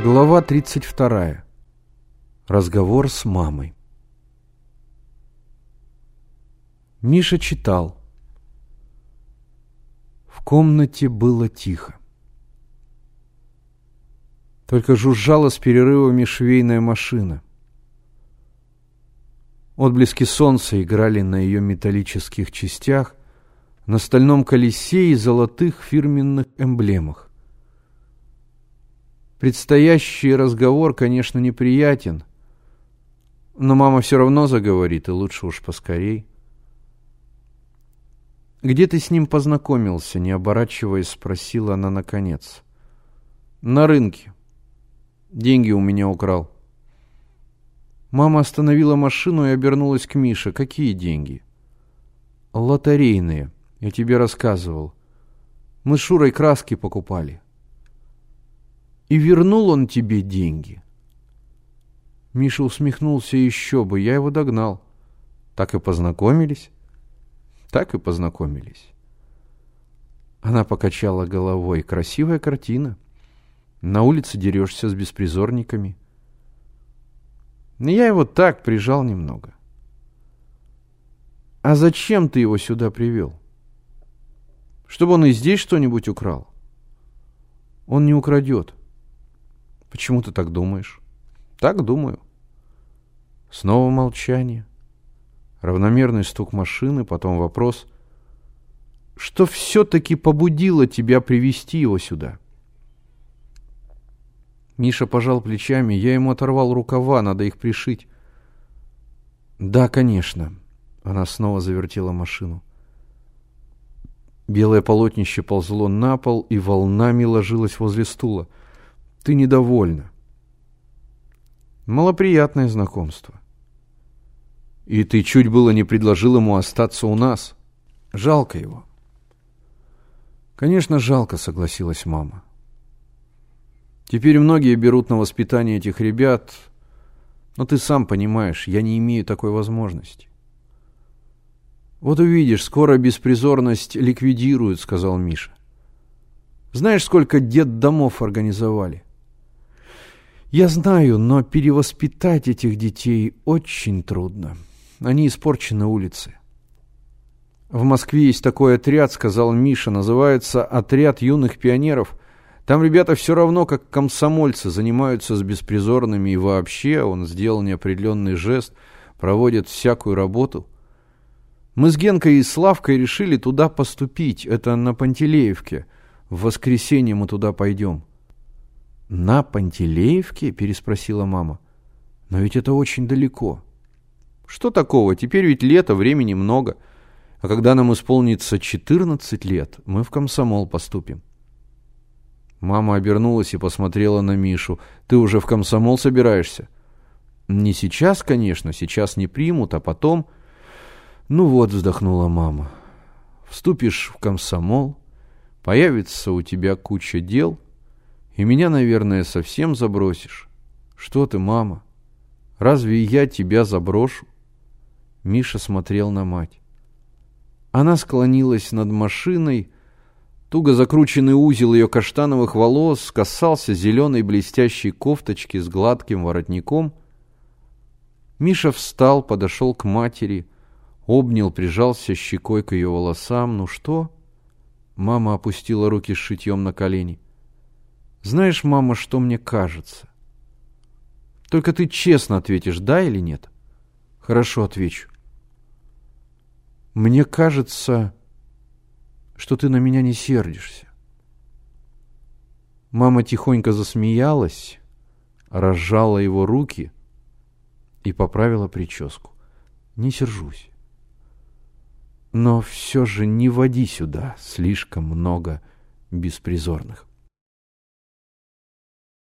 Глава 32. Разговор с мамой. Миша читал. В комнате было тихо. Только жужжала с перерывами швейная машина. Отблески солнца играли на ее металлических частях, на стальном колесе и золотых фирменных эмблемах. Предстоящий разговор, конечно, неприятен, но мама все равно заговорит, и лучше уж поскорей. «Где ты с ним познакомился?» Не оборачиваясь, спросила она наконец. «На рынке. Деньги у меня украл». Мама остановила машину и обернулась к Мише. «Какие деньги?» «Лотерейные. Я тебе рассказывал. Мы с Шурой краски покупали». И вернул он тебе деньги. Миша усмехнулся еще бы, я его догнал. Так и познакомились? Так и познакомились. Она покачала головой. Красивая картина. На улице дерешься с беспризорниками. Но я его так прижал немного. А зачем ты его сюда привел? Чтобы он и здесь что-нибудь украл? Он не украдет. Почему ты так думаешь? Так думаю. Снова молчание. Равномерный стук машины, потом вопрос. Что все-таки побудило тебя привести его сюда? Миша пожал плечами. Я ему оторвал рукава, надо их пришить. Да, конечно. Она снова завертела машину. Белое полотнище ползло на пол и волнами ложилось возле стула — ты недовольна. Малоприятное знакомство. И ты чуть было не предложил ему остаться у нас. Жалко его. Конечно, жалко, согласилась мама. Теперь многие берут на воспитание этих ребят, но ты сам понимаешь, я не имею такой возможности. Вот увидишь, скоро беспризорность ликвидируют, сказал Миша. Знаешь, сколько дед домов организовали? Я знаю, но перевоспитать этих детей очень трудно. Они испорчены улицы. В Москве есть такой отряд, сказал Миша, называется «Отряд юных пионеров». Там ребята все равно, как комсомольцы, занимаются с беспризорными и вообще, он сделал неопределенный жест, проводят всякую работу. Мы с Генкой и Славкой решили туда поступить, это на Пантелеевке. В воскресенье мы туда пойдем. «На Пантелеевке?» – переспросила мама. «Но ведь это очень далеко». «Что такого? Теперь ведь лето, времени много. А когда нам исполнится 14 лет, мы в комсомол поступим». Мама обернулась и посмотрела на Мишу. «Ты уже в комсомол собираешься?» «Не сейчас, конечно, сейчас не примут, а потом...» «Ну вот», — вздохнула мама, — «вступишь в комсомол, появится у тебя куча дел, и меня, наверное, совсем забросишь. Что ты, мама? Разве я тебя заброшу? Миша смотрел на мать. Она склонилась над машиной. Туго закрученный узел ее каштановых волос касался зеленой блестящей кофточки с гладким воротником. Миша встал, подошел к матери, обнял, прижался щекой к ее волосам. «Ну что?» Мама опустила руки с шитьем на колени. Знаешь, мама, что мне кажется? Только ты честно ответишь, да или нет? Хорошо, отвечу. Мне кажется, что ты на меня не сердишься. Мама тихонько засмеялась, разжала его руки и поправила прическу. Не сержусь. Но все же не води сюда слишком много беспризорных.